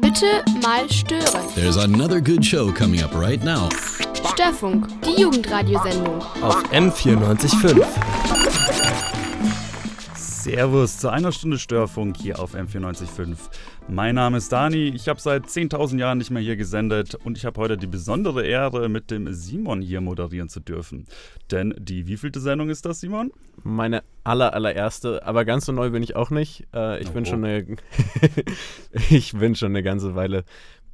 Bitte mal stören. There's another good show coming up right now. Störfunk, die Jugendradiosendung. Auf M94.5. Servus zu einer Stunde Störfunk hier auf M94.5. Mein Name ist Dani, ich habe seit 10.000 Jahren nicht mehr hier gesendet und ich habe heute die besondere Ehre, mit dem Simon hier moderieren zu dürfen. Denn die wievielte Sendung ist das, Simon? Meine aller, allererste, aber ganz so neu bin ich auch nicht. Äh, ich, Oh. bin schon eine, ich bin schon eine ganze Weile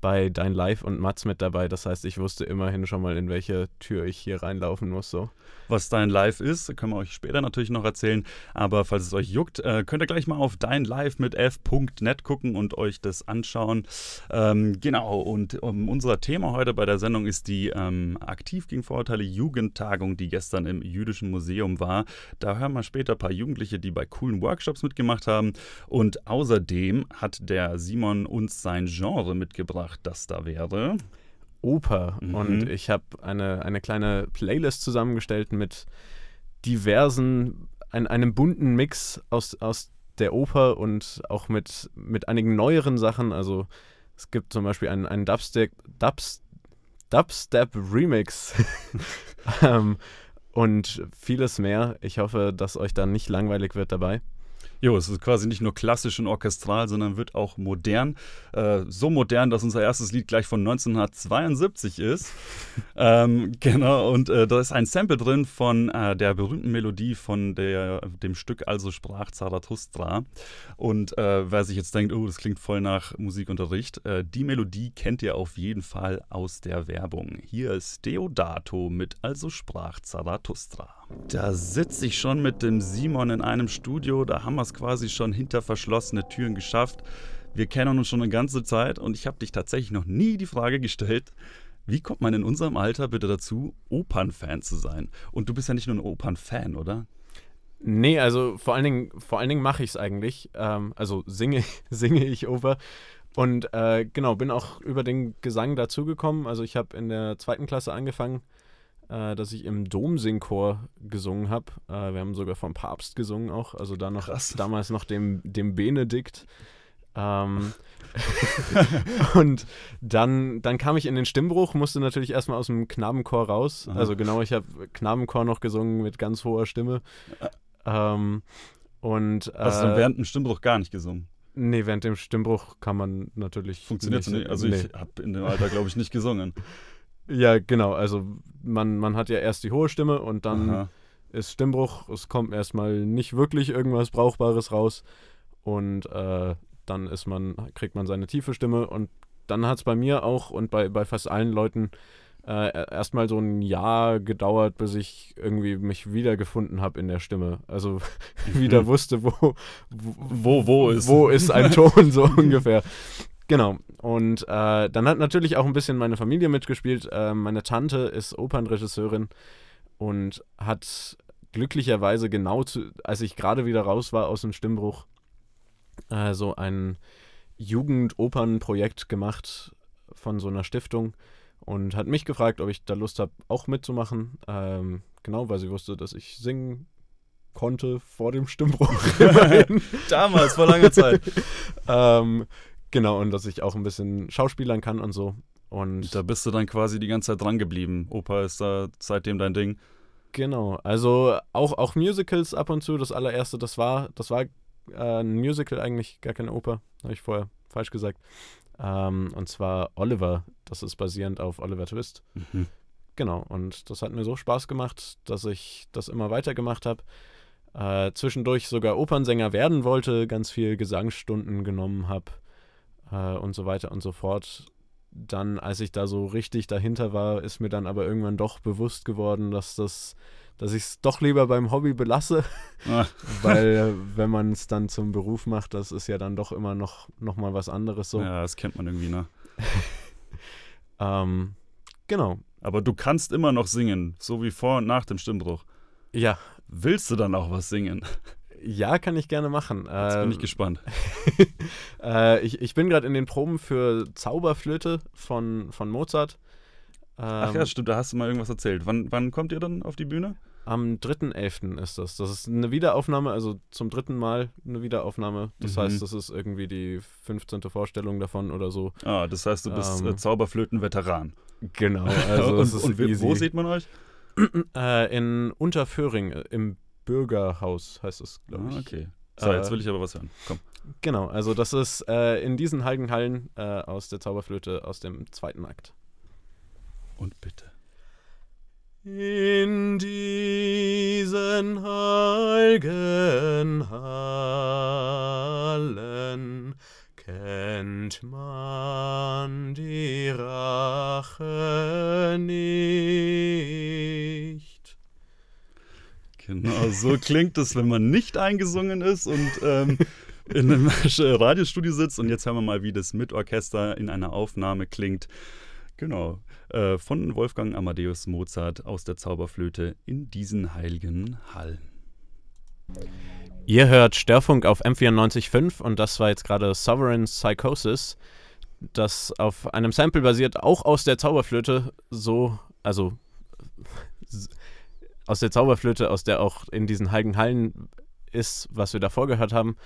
bei Dein Live und Mats mit dabei. Das heißt, ich wusste immerhin schon mal, in welche Tür ich hier reinlaufen muss. So. Was dein Live ist, können wir euch später natürlich noch erzählen. Aber falls es euch juckt, äh, könnt ihr gleich mal auf dein Live mit f.net gucken und euch das anschauen. Ähm, genau, und um, unser Thema heute bei der Sendung ist die ähm, Aktiv gegen Vorurteile Jugendtagung, die gestern im Jüdischen Museum war. Da hören wir später ein paar Jugendliche, die bei coolen Workshops mitgemacht haben. Und außerdem hat der Simon uns sein Genre mitgebracht, das da wäre. Oper. Mhm. Und ich habe eine, eine kleine Playlist zusammengestellt mit diversen, ein, einem bunten Mix aus, aus der Oper und auch mit, mit einigen neueren Sachen. Also es gibt zum Beispiel einen, einen Dubstep, Dubs, Dubstep Remix ähm, und vieles mehr. Ich hoffe, dass euch da nicht langweilig wird dabei. Jo, es ist quasi nicht nur klassisch und orchestral, sondern wird auch modern. Äh, so modern, dass unser erstes Lied gleich von 1972 ist. ähm, genau, und äh, da ist ein Sample drin von äh, der berühmten Melodie von der, dem Stück Also sprach Zarathustra. Und äh, wer sich jetzt denkt, oh, das klingt voll nach Musikunterricht, äh, die Melodie kennt ihr auf jeden Fall aus der Werbung. Hier ist Deodato mit Also sprach Zarathustra. Da sitze ich schon mit dem Simon in einem Studio, da haben wir es quasi schon hinter verschlossene Türen geschafft. Wir kennen uns schon eine ganze Zeit und ich habe dich tatsächlich noch nie die Frage gestellt, wie kommt man in unserem Alter bitte dazu, Opernfan zu sein? Und du bist ja nicht nur ein Opernfan, oder? Nee, also vor allen Dingen, vor allen Dingen mache ich es eigentlich. Ähm, also singe, singe ich Oper. Und äh, genau, bin auch über den Gesang dazugekommen. Also ich habe in der zweiten Klasse angefangen, äh, dass ich im Domsingchor gesungen habe. Äh, wir haben sogar vom Papst gesungen auch. Also da noch, Krass. damals noch dem, dem Benedikt. Ähm, und dann, dann kam ich in den Stimmbruch, musste natürlich erstmal aus dem Knabenchor raus. Aha. Also genau, ich habe Knabenchor noch gesungen mit ganz hoher Stimme. Ähm, und Hast du dann äh, während dem Stimmbruch gar nicht gesungen? nee, während dem Stimmbruch kann man natürlich Funktioniert nicht. nicht? Also nee. ich habe in dem Alter, glaube ich, nicht gesungen. Ja, genau. Also man, man hat ja erst die hohe Stimme und dann Aha. ist Stimmbruch. Es kommt erstmal nicht wirklich irgendwas Brauchbares raus und äh, dann ist man, kriegt man seine tiefe Stimme und dann hat es bei mir auch und bei, bei fast allen Leuten äh, erstmal so ein Jahr gedauert, bis ich irgendwie mich wiedergefunden habe in der Stimme. Also wieder wusste, wo, wo, Wo, wo ist? wo ist ein Ton so ungefähr. Genau. Und äh, dann hat natürlich auch ein bisschen meine Familie mitgespielt. Äh, meine Tante ist Opernregisseurin und hat glücklicherweise genau zu, als ich gerade wieder raus war aus dem Stimmbruch, äh, so ein Jugendopernprojekt gemacht von so einer Stiftung und hat mich gefragt, ob ich da Lust habe, auch mitzumachen. Ähm, genau, weil sie wusste, dass ich singen konnte vor dem Stimmbruch. Damals, vor langer Zeit. ähm, genau, und dass ich auch ein bisschen schauspielern kann und so. Und Da bist du dann quasi die ganze Zeit dran geblieben. Opa ist da seitdem dein Ding. genau, also auch, auch Musicals ab und zu. Das allererste, das war, das war äh, ein Musical eigentlich, gar keine Oper. Habe ich vorher falsch gesagt. Ähm, und zwar Oliver. Das ist basierend auf Oliver Twist. Mhm. Genau, und das hat mir so Spaß gemacht, dass ich das immer weitergemacht habe. Äh, zwischendurch sogar Opernsänger werden wollte, ganz viel Gesangsstunden genommen habe äh, und so weiter und so fort. Dann, als ich da so richtig dahinter war, ist mir dann aber irgendwann doch bewusst geworden, dass das, dass ich es doch lieber beim Hobby belasse, Ah, weil wenn man es dann zum Beruf macht, das ist ja dann doch immer noch, noch mal was anderes so. Ja, das kennt man irgendwie, ne? Ähm, genau. Aber du kannst immer noch singen, so wie vor und nach dem Stimmbruch. Ja, Willst du dann auch was singen? Ja, kann ich gerne machen. Jetzt bin Ähm, ich gespannt. äh, ich, ich bin gerade in den Proben für Zauberflöte von, von Mozart. Ach Ähm, ja, stimmt, da hast du mal irgendwas erzählt. Wann, wann kommt ihr dann auf die Bühne? Am 3.11. ist das. Das ist eine Wiederaufnahme, also zum dritten Mal eine Wiederaufnahme. Das Mhm. heißt, das ist irgendwie die 15. Vorstellung davon oder so. Ah, das heißt, du bist Ähm, äh, Zauberflöten-Veteran. Genau, also und und wo sieht man euch? Äh, in Unterföhring, im Bürgerhaus heißt es, glaube ich. Ah, okay. So, jetzt will ich aber was hören. Komm. Genau, also das ist äh, in diesen heiligen Hallen äh, aus der Zauberflöte aus dem zweiten Akt. Und bitte. In diesen heiligen Hallen kennt man die Rache nicht. Genau, so klingt es, wenn man nicht eingesungen ist und ähm, in einem Radiostudio sitzt. Und jetzt hören wir mal, wie das mit Orchester in einer Aufnahme klingt. Genau, äh, von Wolfgang Amadeus Mozart aus der Zauberflöte in diesen heiligen Hallen. Ihr hört Störfunk auf M94.5 und das war jetzt gerade Sovereign Psychosis, das auf einem Sample basiert, auch aus der Zauberflöte, so, also aus der Zauberflöte, aus der auch in diesen heiligen Hallen ist, was wir davor gehört haben.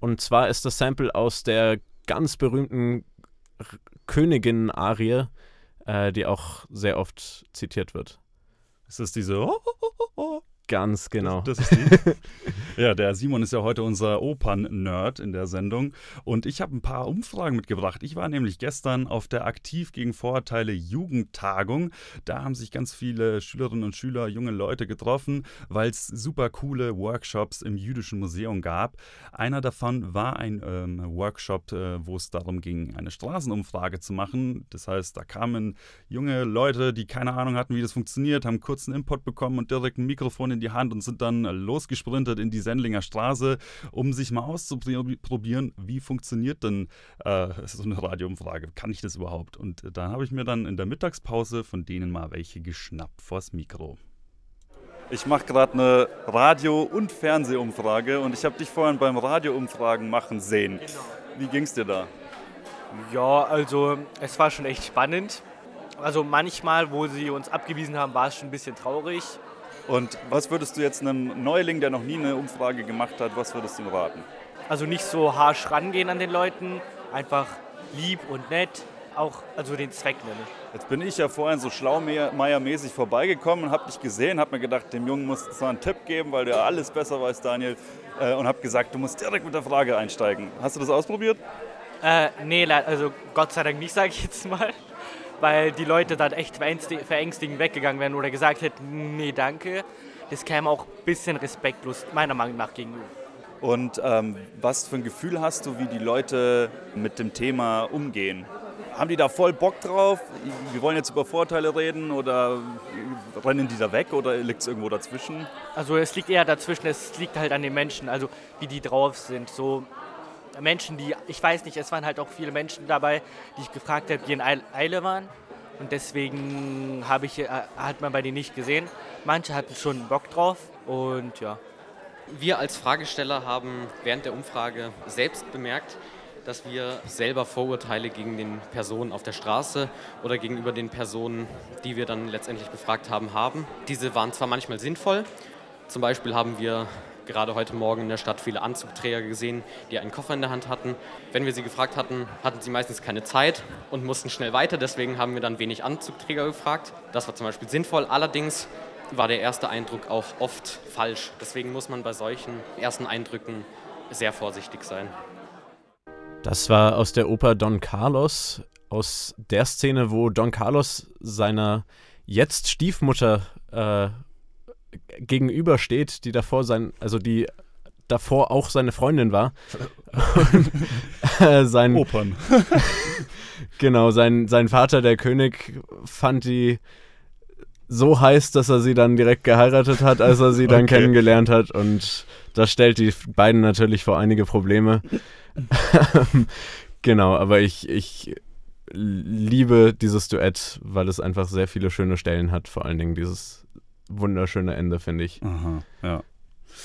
Und zwar ist das Sample aus der ganz berühmten Königin-Arie, äh, die auch sehr oft zitiert wird. Ist das diese. Oh, oh, oh, oh, oh. Ganz genau. Das, das ja, der Simon ist ja heute unser Opern-Nerd in der Sendung. Und ich habe ein paar Umfragen mitgebracht. Ich war nämlich gestern auf der Aktiv gegen Vorurteile Jugendtagung. Da haben sich ganz viele Schülerinnen und Schüler, junge Leute getroffen, weil es super coole Workshops im Jüdischen Museum gab. Einer davon war ein ähm, Workshop, äh, wo es darum ging, eine Straßenumfrage zu machen. Das heißt, da kamen junge Leute, die keine Ahnung hatten, wie das funktioniert, haben kurz einen Input bekommen und direkt ein Mikrofon in die Hand und sind dann losgesprintet in die Sendlinger Straße, um sich mal auszuprobieren, wie funktioniert denn äh, so eine Radioumfrage? Kann ich das überhaupt? Und da habe ich mir dann in der Mittagspause von denen mal welche geschnappt vors Mikro. Ich mache gerade eine Radio- und Fernsehumfrage und ich habe dich vorhin beim Radioumfragen machen sehen. Wie ging's dir da? Ja, also es war schon echt spannend. Also manchmal, wo sie uns abgewiesen haben, war es schon ein bisschen traurig. Und was würdest du jetzt einem Neuling, der noch nie eine Umfrage gemacht hat, was würdest du ihm raten? Also nicht so harsch rangehen an den Leuten, einfach lieb und nett, auch also den Zweck nennen. Jetzt bin ich ja vorhin so schlaumeiermäßig vorbeigekommen und habe dich gesehen, habe mir gedacht, dem Jungen musst du mal einen Tipp geben, weil der alles besser weiß, Daniel. Äh, und habe gesagt, du musst direkt mit der Frage einsteigen. Hast du das ausprobiert? Äh, nee, also Gott sei Dank nicht, sage ich jetzt mal. Weil die Leute dann echt verängsti- verängstigend weggegangen wären oder gesagt hätten, nee, danke. Das käme auch ein bisschen respektlos, meiner Meinung nach, gegenüber. Und ähm, was für ein Gefühl hast du, wie die Leute mit dem Thema umgehen? Haben die da voll Bock drauf? Wir wollen jetzt über Vorteile reden oder rennen die da weg oder liegt es irgendwo dazwischen? Also es liegt eher dazwischen, es liegt halt an den Menschen, also wie die drauf sind. So Menschen, die, ich weiß nicht, es waren halt auch viele Menschen dabei, die ich gefragt habe, die in Eil- Eile waren. Und deswegen habe ich, äh, hat man bei denen nicht gesehen. Manche hatten schon Bock drauf und ja. Wir als Fragesteller haben während der Umfrage selbst bemerkt, dass wir selber Vorurteile gegen den Personen auf der Straße oder gegenüber den Personen, die wir dann letztendlich befragt haben, haben. Diese waren zwar manchmal sinnvoll, zum Beispiel haben wir gerade heute Morgen in der Stadt viele Anzugträger gesehen, die einen Koffer in der Hand hatten. Wenn wir sie gefragt hatten, hatten sie meistens keine Zeit und mussten schnell weiter, deswegen haben wir dann wenig Anzugträger gefragt. Das war zum Beispiel sinnvoll, allerdings war der erste Eindruck auch oft falsch. Deswegen muss man bei solchen ersten Eindrücken sehr vorsichtig sein. Das war aus der Oper Don Carlos, aus der Szene, wo Don Carlos seiner jetzt Stiefmutter äh, gegenübersteht, die davor sein, also die davor auch seine Freundin war. Und, äh, sein, Opern. Genau, sein, sein Vater, der König, fand die so heiß, dass er sie dann direkt geheiratet hat, als er sie dann Okay. kennengelernt hat. Und das stellt die beiden natürlich vor einige Probleme. genau, aber ich, ich liebe dieses Duett, weil es einfach sehr viele schöne Stellen hat. Vor allen Dingen dieses wunderschöne Ende, finde ich. Aha, ja.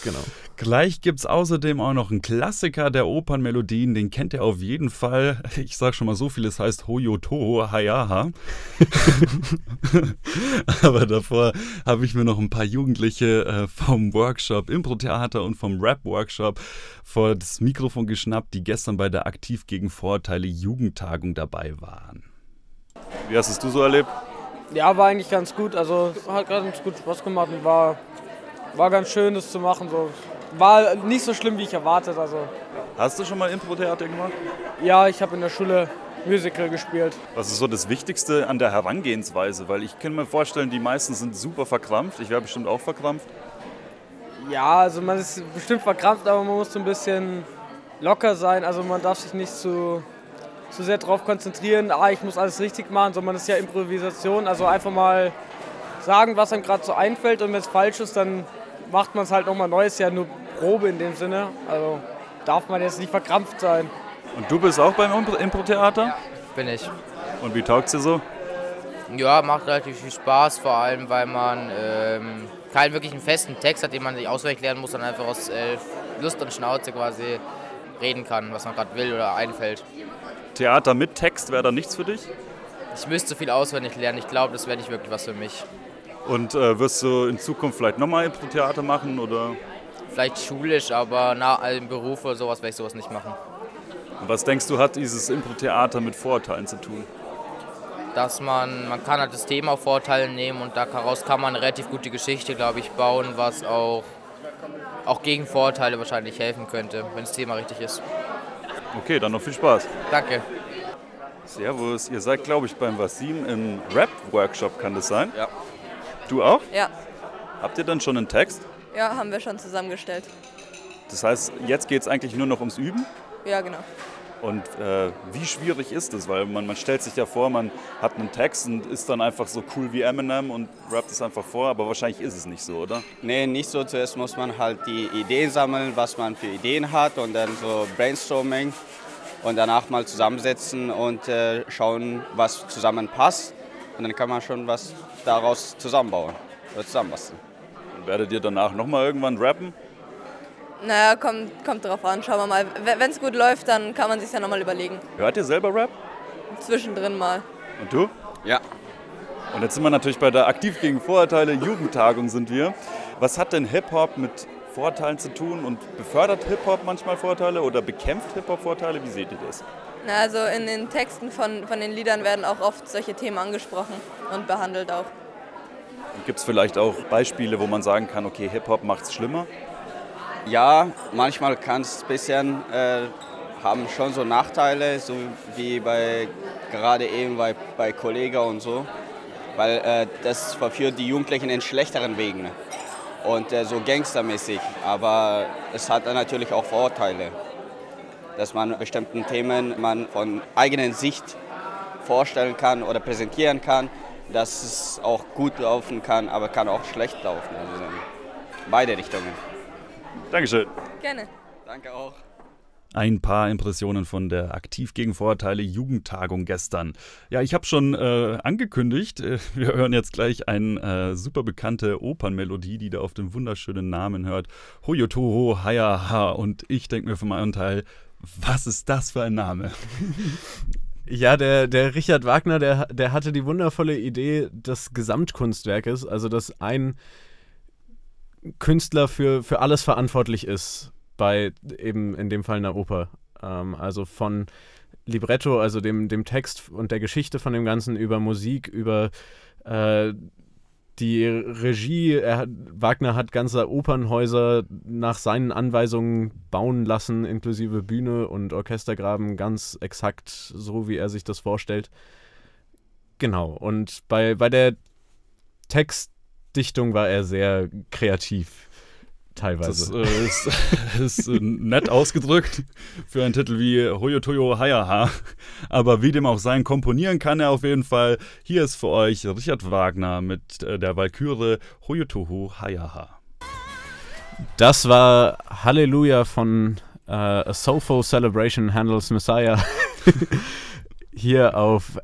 Genau. Gleich gibt es außerdem auch noch einen Klassiker der Opernmelodien, den kennt ihr auf jeden Fall. Ich sag schon mal so viel, es heißt Hoyo Toho Hayaha. Aber davor habe ich mir noch ein paar Jugendliche äh, vom Workshop Impro-Theater und vom Rap-Workshop vor das Mikrofon geschnappt, die gestern bei der Aktiv gegen Vorurteile Jugendtagung dabei waren. Wie hast es du so erlebt? Ja, war eigentlich ganz gut. Also hat ganz gut Spaß gemacht und war, war ganz schön, das zu machen. So. War nicht so schlimm, wie ich erwartet. Also. Hast du schon mal Impro-Theater gemacht? Ja, ich habe in der Schule Musical gespielt. Was ist so das Wichtigste an der Herangehensweise? Weil ich kann mir vorstellen, die meisten sind super verkrampft. Ich wäre bestimmt auch verkrampft. Ja, also man ist bestimmt verkrampft, aber man muss so ein bisschen locker sein. Also man darf sich nicht zu, zu sehr darauf konzentrieren, ah, ich muss alles richtig machen, sondern es ist ja Improvisation. Also einfach mal sagen, was einem gerade so einfällt und wenn es falsch ist, dann macht man es halt nochmal neu. Ist ja nur Probe in dem Sinne. Also darf man jetzt nicht verkrampft sein. Und du bist auch beim Impro-Theater? Ja, bin ich. Und wie taugt es dir so? Ja, macht relativ viel Spaß, vor allem weil man ähm, keinen wirklichen festen Text hat, den man sich auswendig lernen muss, sondern einfach aus äh, Lust und Schnauze quasi reden kann, was man gerade will oder einfällt. Theater mit Text wäre da nichts für dich? Ich müsste viel auswendig lernen. Ich glaube, das wäre nicht wirklich was für mich. Und äh, wirst du in Zukunft vielleicht nochmal Impro-Theater machen oder? Vielleicht schulisch, aber nach einem Beruf oder sowas werde ich sowas nicht machen. Und was denkst du, hat dieses Impro-Theater mit Vorurteilen zu tun? Dass man, man kann halt das Thema auf Vorurteile nehmen und daraus kann man eine relativ gute Geschichte, glaube ich, bauen, was auch, auch gegen Vorurteile wahrscheinlich helfen könnte, wenn das Thema richtig ist. Okay, dann noch viel Spaß. Danke. Servus, ihr seid, glaube ich, beim Wasim im Rap-Workshop, kann das sein? Ja. Du auch? Ja. Habt ihr dann schon einen Text? Ja, haben wir schon zusammengestellt. Das heißt, jetzt geht es eigentlich nur noch ums Üben? Ja, genau. Und äh, wie schwierig ist es? Weil man, man stellt sich ja vor, man hat einen Text und ist dann einfach so cool wie Eminem und rappt es einfach vor, aber wahrscheinlich ist es nicht so, oder? Nee, nicht so. Zuerst muss man halt die Ideen sammeln, was man für Ideen hat und dann so Brainstorming und danach mal zusammensetzen und äh, schauen, was zusammenpasst. Und dann kann man schon was daraus zusammenbauen oder zusammenbasteln. Und werdet ihr danach nochmal irgendwann rappen? Naja, kommt, kommt drauf an, schauen wir mal. Wenn es gut läuft, dann kann man sich ja nochmal überlegen. Hört ihr selber Rap? Zwischendrin mal. Und du? Ja. Und jetzt sind wir natürlich bei der Aktiv gegen Vorurteile Jugendtagung sind wir. Was hat denn Hip-Hop mit Vorurteilen zu tun und befördert Hip-Hop manchmal Vorurteile oder bekämpft Hip-Hop Vorurteile? Wie seht ihr das? Na, also in den Texten von, von den Liedern werden auch oft solche Themen angesprochen und behandelt auch. Gibt es vielleicht auch Beispiele, wo man sagen kann, okay, Hip-Hop macht es schlimmer? Ja, manchmal kann es ein bisschen, äh, haben schon so Nachteile, so wie bei gerade eben bei, bei Kollega und so, weil äh, das verführt die Jugendlichen in schlechteren Wegen und äh, so gangstermäßig, aber es hat natürlich auch Vorteile, dass man bestimmten Themen man von eigenen Sicht vorstellen kann oder präsentieren kann, dass es auch gut laufen kann, aber kann auch schlecht laufen, also beide Richtungen. Dankeschön. Gerne. Danke auch. Ein paar Impressionen von der Aktiv gegen Vorurteile Jugendtagung gestern. Ja, ich habe schon äh, angekündigt, äh, wir hören jetzt gleich eine äh, super bekannte Opernmelodie, die da auf dem wunderschönen Namen hört. Hoyotoho Hayaha. Und ich denke mir von meinem Teil, was ist das für ein Name? Ja, der, der Richard Wagner, der, der hatte die wundervolle Idee des Gesamtkunstwerkes, also dass ein Künstler für, für alles verantwortlich ist, bei eben in dem Fall einer Oper. Ähm, also von Libretto, also dem, dem Text und der Geschichte von dem Ganzen, über Musik, über äh, die Regie. Er, Wagner hat ganze Opernhäuser nach seinen Anweisungen bauen lassen, inklusive Bühne und Orchestergraben, ganz exakt so, wie er sich das vorstellt. Genau, und bei, bei der Text Dichtung war er sehr kreativ. Teilweise. Das äh, ist, ist äh, nett ausgedrückt für einen Titel wie Hoyotoyo Hayaha. Aber wie dem auch sein, komponieren kann er auf jeden Fall. Hier ist für euch Richard Wagner mit äh, der Walküre Hoyotoho Hayaha. Das war Halleluja von äh, A Soulful Celebration Handels Messiah. Hier auf,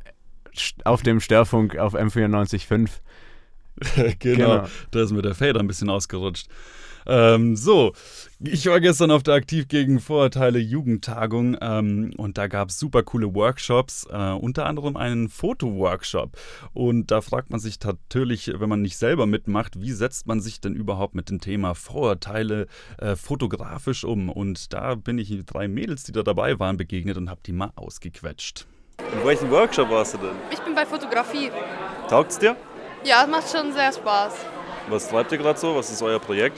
auf dem Störfunk auf M94.5. genau, genau, da ist mir der Fader ein bisschen ausgerutscht. Ähm, so, ich war gestern auf der Aktiv gegen Vorurteile Jugendtagung ähm, und da gab es super coole Workshops, äh, unter anderem einen Fotoworkshop. Und da fragt man sich natürlich, wenn man nicht selber mitmacht, wie setzt man sich denn überhaupt mit dem Thema Vorurteile äh, fotografisch um? Und da bin ich drei Mädels, die da dabei waren, begegnet und habe die mal ausgequetscht. In welchem Workshop warst du denn? Ich bin bei Fotografie. Taugt's dir? Ja, es macht schon sehr Spaß. Was treibt ihr gerade so? Was ist euer Projekt?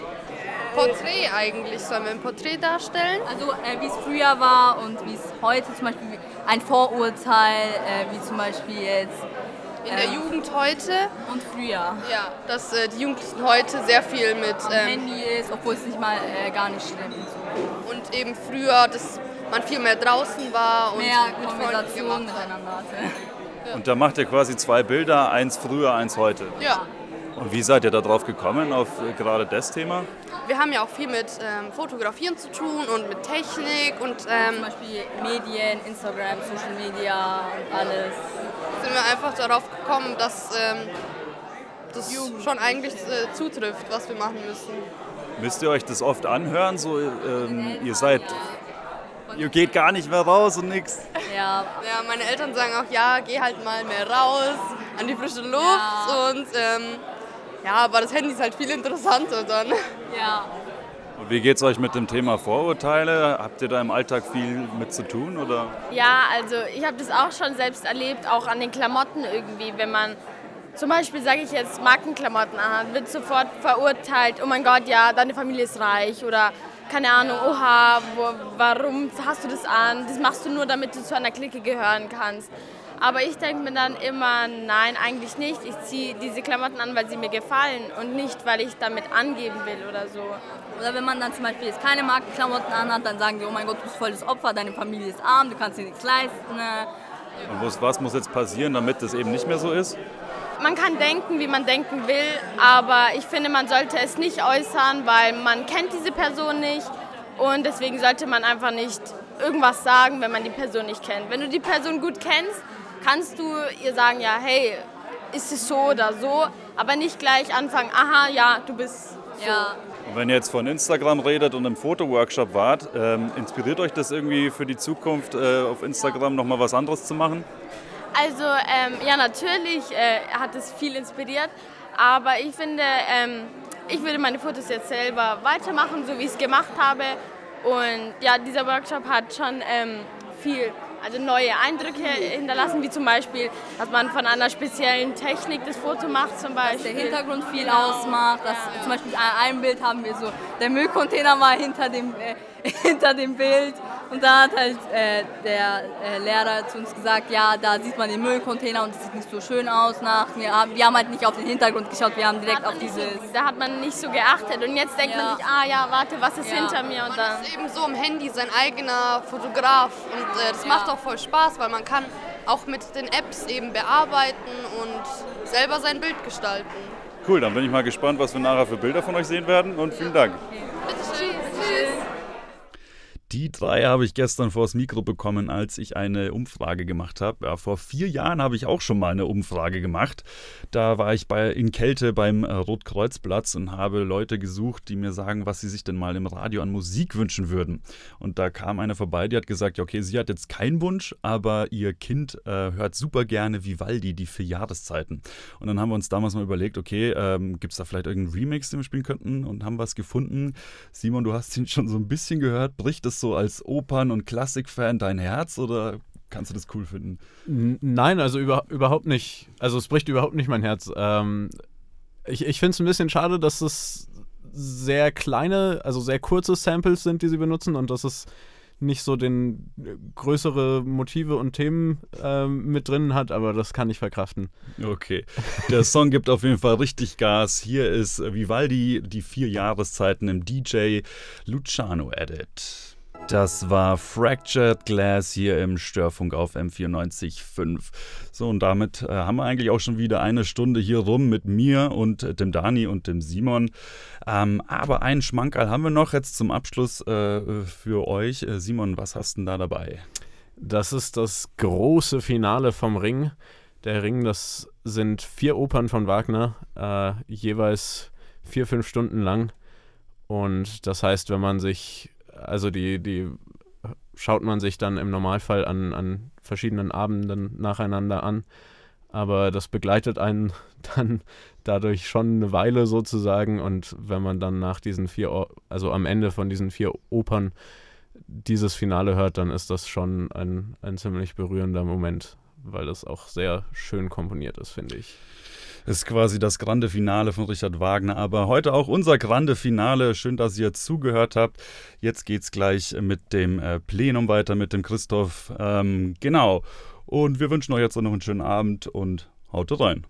Porträt eigentlich. Sollen wir ein Porträt darstellen? Also äh, wie es früher war und wie es heute zum Beispiel ein Vorurteil, äh, wie zum Beispiel jetzt in der ähm, Jugend heute und früher. Ja, dass äh, die Jugendlichen heute sehr viel mit Am ähm, Handy ist, obwohl es nicht mal äh, gar nicht stimmt. und eben früher, dass man viel mehr draußen war und Mehr mit Freunden miteinander hatte. Und da macht ihr quasi zwei Bilder, eins früher, eins heute. Ja, Und wie seid ihr da drauf gekommen, auf äh, gerade das Thema? wir haben ja auch viel mit ähm, Fotografieren zu tun und mit Technik und ähm, Zum Beispiel Medien, Instagram, Social Media und alles. sind wir einfach darauf gekommen, dass ähm, das schon eigentlich äh, zutrifft, was wir machen müssen. Müsst ihr euch das oft anhören? So, ähm, ihr seid, ihr geht gar nicht mehr raus und nix. Ja, Ja, meine Eltern sagen auch, ja, geh halt mal mehr raus an die frische Luft Ja. und ähm, ja, aber das Handy ist halt viel interessanter dann. ja. Und wie geht's euch mit dem Thema Vorurteile? Habt ihr da im Alltag viel mit zu tun oder? Ja, also ich habe das auch schon selbst erlebt, auch an den Klamotten irgendwie. Wenn man zum Beispiel, sage ich jetzt, Markenklamotten anhat, wird sofort verurteilt, oh mein Gott, ja, deine Familie ist reich oder keine Ahnung, oha, wo, warum hast du das an? Das machst du nur, damit du zu einer Clique gehören kannst. Aber ich denke mir dann immer, nein, eigentlich nicht. Ich ziehe diese Klamotten an, weil sie mir gefallen und nicht, weil ich damit angeben will oder so. Oder wenn man dann zum Beispiel jetzt keine Markenklamotten anhat, dann sagen die, oh mein Gott, du bist voll das Opfer, deine Familie ist arm, du kannst dir nichts leisten. ne? Und was, was muss jetzt passieren, damit das eben nicht mehr so ist? Man kann denken, wie man denken will, aber ich finde, man sollte es nicht äußern, weil man kennt diese Person nicht und deswegen sollte man einfach nicht irgendwas sagen, wenn man die Person nicht kennt. Wenn du die Person gut kennst, kannst du ihr sagen, ja, hey, ist es so oder so, aber nicht gleich anfangen, aha, ja, du bist so. Ja. Und wenn ihr jetzt von Instagram redet und im Fotoworkshop wart, ähm, inspiriert euch das irgendwie für die Zukunft, äh, auf Instagram nochmal was anderes zu machen? Also ähm, ja, natürlich äh, hat es viel inspiriert, aber ich finde, ähm, ich würde meine Fotos jetzt selber weitermachen, so wie ich es gemacht habe. Und ja, dieser Workshop hat schon ähm, viel, also neue Eindrücke hinterlassen, wie zum Beispiel, dass man von einer speziellen Technik das Foto macht zum Beispiel. Dass der Hintergrund viel Genau. ausmacht. Dass, Zum Beispiel an einem Bild haben wir so, der Müllcontainer war hinter dem, äh, hinter dem Bild. Und da hat halt äh, der äh, Lehrer zu uns gesagt, ja, da sieht man den Müllcontainer und es sieht nicht so schön aus nach. Wir haben, wir haben halt nicht auf den Hintergrund geschaut, wir haben direkt auf dieses... Da hat man nicht so geachtet und jetzt denkt man sich, ah ja, warte, was ist Ja. hinter mir und Man dann... ist eben so im Handy sein eigener Fotograf und äh, das macht auch voll Spaß, weil man kann auch mit den Apps eben bearbeiten und selber sein Bild gestalten. Cool, dann bin ich mal gespannt, was wir nachher für Bilder von euch sehen werden und vielen Dank. Tschüss. Die drei habe ich gestern vors Mikro bekommen, als ich eine Umfrage gemacht habe. Ja, vor vier Jahren habe ich auch schon mal eine Umfrage gemacht. Da war ich bei, in Kälte beim äh, Rotkreuzplatz und habe Leute gesucht, die mir sagen, was sie sich denn mal im Radio an Musik wünschen würden. Und da kam eine vorbei, die hat gesagt, okay, sie hat jetzt keinen Wunsch, aber ihr Kind äh, hört super gerne Vivaldi, die vier Jahreszeiten. Und dann haben wir uns damals mal überlegt, okay, ähm, gibt es da vielleicht irgendeinen Remix, den wir spielen könnten? Und haben was gefunden. Simon, du hast ihn schon so ein bisschen gehört. Bricht das so als Opern- und Klassikfan dein Herz oder kannst du das cool finden? Nein, also über, überhaupt nicht. Also es bricht überhaupt nicht mein Herz. Ähm, ich ich finde es ein bisschen schade, dass es sehr kleine, also sehr kurze Samples sind, die sie benutzen und dass es nicht so den größere Motive und Themen ähm, mit drin hat, aber das kann ich verkraften. Okay. Der Song gibt auf jeden Fall richtig Gas. Hier ist Vivaldi, die vier Jahreszeiten im DJ Luciano Edit. Das war Fractured Glass hier im Störfunk auf M94.5. So, und damit äh, haben wir eigentlich auch schon wieder eine Stunde hier rum mit mir und äh, dem Dani und dem Simon. Ähm, aber einen Schmankerl haben wir noch jetzt zum Abschluss äh, für euch. Äh, Simon, was hast du denn da dabei? Das ist das große Finale vom Ring. Der Ring, das sind vier Opern von Wagner, äh, jeweils vier, fünf Stunden lang. Und das heißt, wenn man sich, also die, die schaut man sich dann im Normalfall an, an verschiedenen Abenden nacheinander an. Aber das begleitet einen dann dadurch schon eine Weile sozusagen. Und wenn man dann nach diesen vier, also am Ende von diesen vier Opern dieses Finale hört, dann ist das schon ein, ein ziemlich berührender Moment, weil das auch sehr schön komponiert ist, finde ich ist quasi das grande Finale von Richard Wagner. Aber heute auch unser grande Finale. Schön, dass ihr zugehört habt. Jetzt geht es gleich mit dem äh, Plenum weiter, mit dem Christoph. Ähm, genau. Und wir wünschen euch jetzt noch einen schönen Abend und haut rein.